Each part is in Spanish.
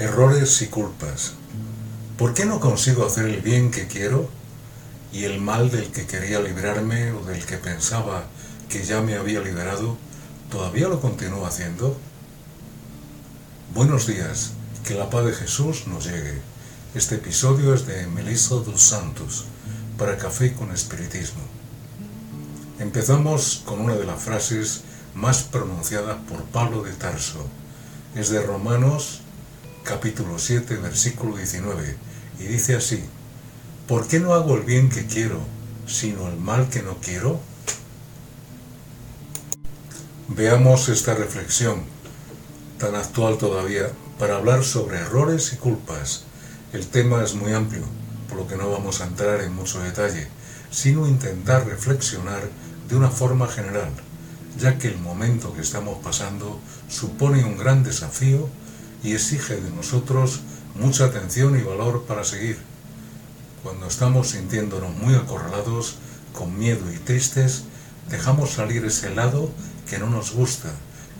Errores y culpas. ¿Por qué no consigo hacer el bien que quiero y el mal del que quería librarme o del que pensaba que ya me había liberado, todavía lo continúo haciendo? Buenos días, que la paz de Jesús nos llegue. Este episodio es de Melissa dos Santos para Café con Espiritismo. Empezamos con una de las frases más pronunciadas por Pablo de Tarso. Es de Romanos capítulo 7 versículo 19 y dice así, ¿por qué no hago el bien que quiero, sino el mal que no quiero? Veamos esta reflexión, tan actual todavía, para hablar sobre errores y culpas. El tema es muy amplio, por lo que no vamos a entrar en mucho detalle, sino intentar reflexionar de una forma general, ya que el momento que estamos pasando supone un gran desafío y exige de nosotros mucha atención y valor para seguir. Cuando estamos sintiéndonos muy acorralados, con miedo y tristes, dejamos salir ese lado que no nos gusta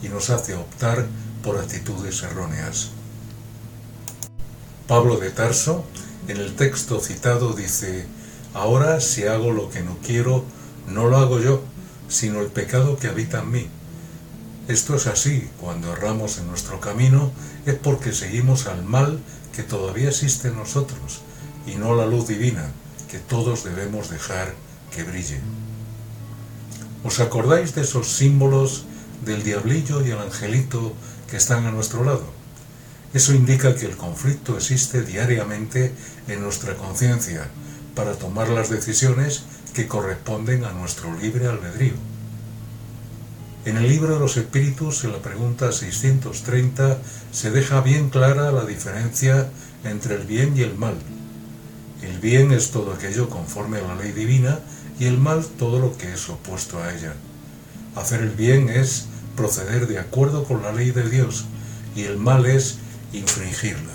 y nos hace optar por actitudes erróneas. Pablo de Tarso, en el texto citado, dice, Ahora si hago lo que no quiero, no lo hago yo, sino el pecado que habita en mí. Esto es así, cuando erramos en nuestro camino es porque seguimos al mal que todavía existe en nosotros y no la luz divina que todos debemos dejar que brille. ¿Os acordáis de esos símbolos del diablillo y el angelito que están a nuestro lado? Eso indica que el conflicto existe diariamente en nuestra conciencia para tomar las decisiones que corresponden a nuestro libre albedrío. En el libro de los espíritus, en la pregunta 630, se deja bien clara la diferencia entre el bien y el mal. El bien es todo aquello conforme a la ley divina y el mal todo lo que es opuesto a ella. Hacer el bien es proceder de acuerdo con la ley de Dios y el mal es infringirla.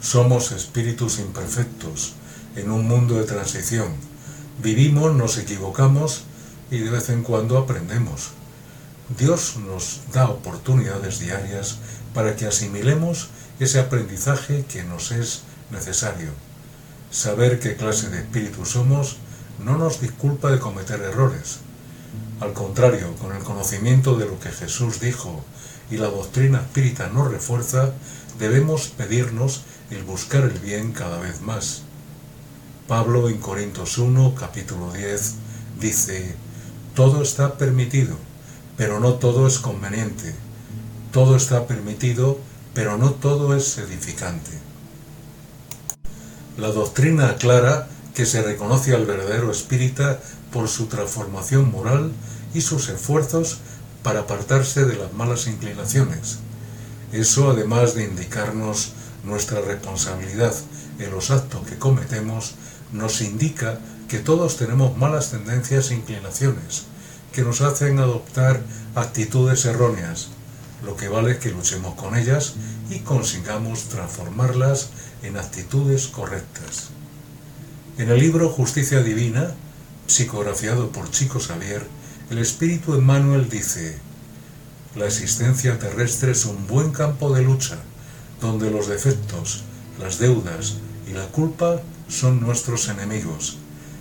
Somos espíritus imperfectos en un mundo de transición. Vivimos, nos equivocamos, y de vez en cuando aprendemos. Dios nos da oportunidades diarias para que asimilemos ese aprendizaje que nos es necesario. Saber qué clase de espíritu somos no nos disculpa de cometer errores. Al contrario, con el conocimiento de lo que Jesús dijo y la doctrina espírita nos refuerza, debemos pedirnos el buscar el bien cada vez más. Pablo en Corintios 1, capítulo 10, dice, todo está permitido, pero no todo es conveniente. Todo está permitido, pero no todo es edificante. La doctrina aclara que se reconoce al verdadero espírita por su transformación moral y sus esfuerzos para apartarse de las malas inclinaciones. Eso, además de indicarnos nuestra responsabilidad en los actos que cometemos, nos indica que todos tenemos malas tendencias e inclinaciones que nos hacen adoptar actitudes erróneas. Lo que vale es que luchemos con ellas y consigamos transformarlas en actitudes correctas. En el libro Justicia Divina, psicografiado por Chico Xavier, el espíritu Emmanuel dice, la existencia terrestre es un buen campo de lucha, donde los defectos, las deudas y la culpa son nuestros enemigos.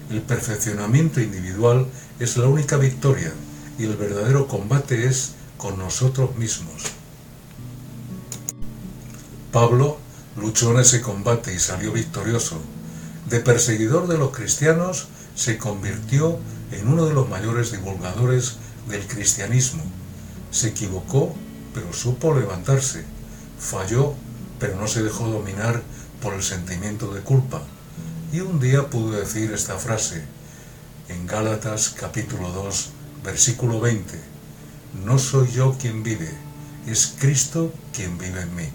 El perfeccionamiento individual es la única victoria y el verdadero combate es con nosotros mismos. Pablo luchó en ese combate y salió victorioso. De perseguidor de los cristianos se convirtió en uno de los mayores divulgadores del cristianismo. Se equivocó, pero supo levantarse. Falló, pero no se dejó dominar por el sentimiento de culpa y un día pudo decir esta frase en Gálatas capítulo 2 versículo 20, no soy yo quien vive, es Cristo quien vive en mí.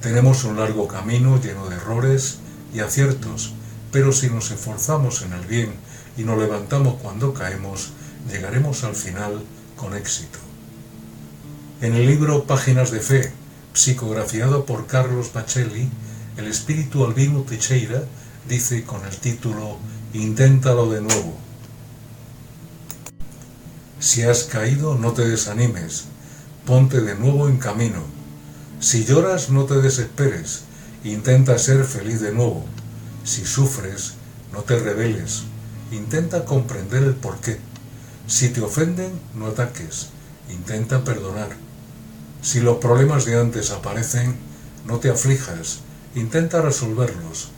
Tenemos un largo camino lleno de errores y aciertos, pero si nos esforzamos en el bien y nos levantamos cuando caemos, llegaremos al final con éxito. En el libro Páginas de Fe, psicografiado por Carlos Pacelli, el espíritu Albino Teixeira dice con el título Inténtalo de nuevo. Si has caído, no te desanimes, ponte de nuevo en camino. Si lloras, no te desesperes, intenta ser feliz de nuevo. Si sufres, no te rebeles, intenta comprender el porqué. Si te ofenden, no ataques, intenta perdonar. Si los problemas de antes aparecen, no te aflijas, intenta resolverlos.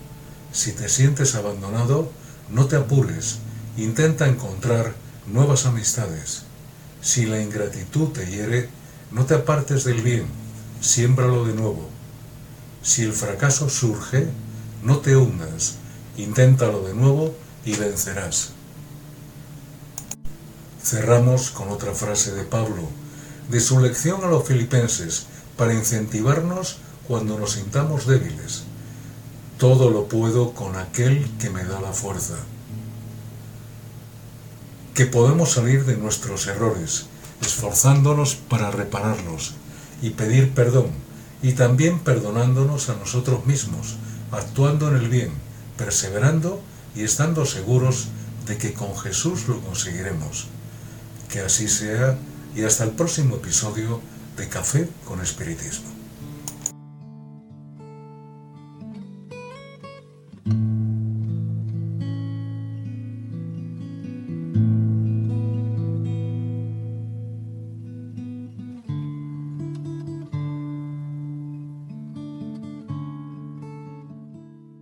Si te sientes abandonado, no te apures, intenta encontrar nuevas amistades. Si la ingratitud te hiere, no te apartes del bien, siémbralo de nuevo. Si el fracaso surge, no te hundas, inténtalo de nuevo y vencerás. Cerramos con otra frase de Pablo, de su lección a los filipenses, para incentivarnos cuando nos sintamos débiles. Todo lo puedo con aquel que me da la fuerza. Que podemos salir de nuestros errores, esforzándonos para repararlos y pedir perdón, y también perdonándonos a nosotros mismos, actuando en el bien, perseverando y estando seguros de que con Jesús lo conseguiremos. Que así sea y hasta el próximo episodio de Café con Espiritismo.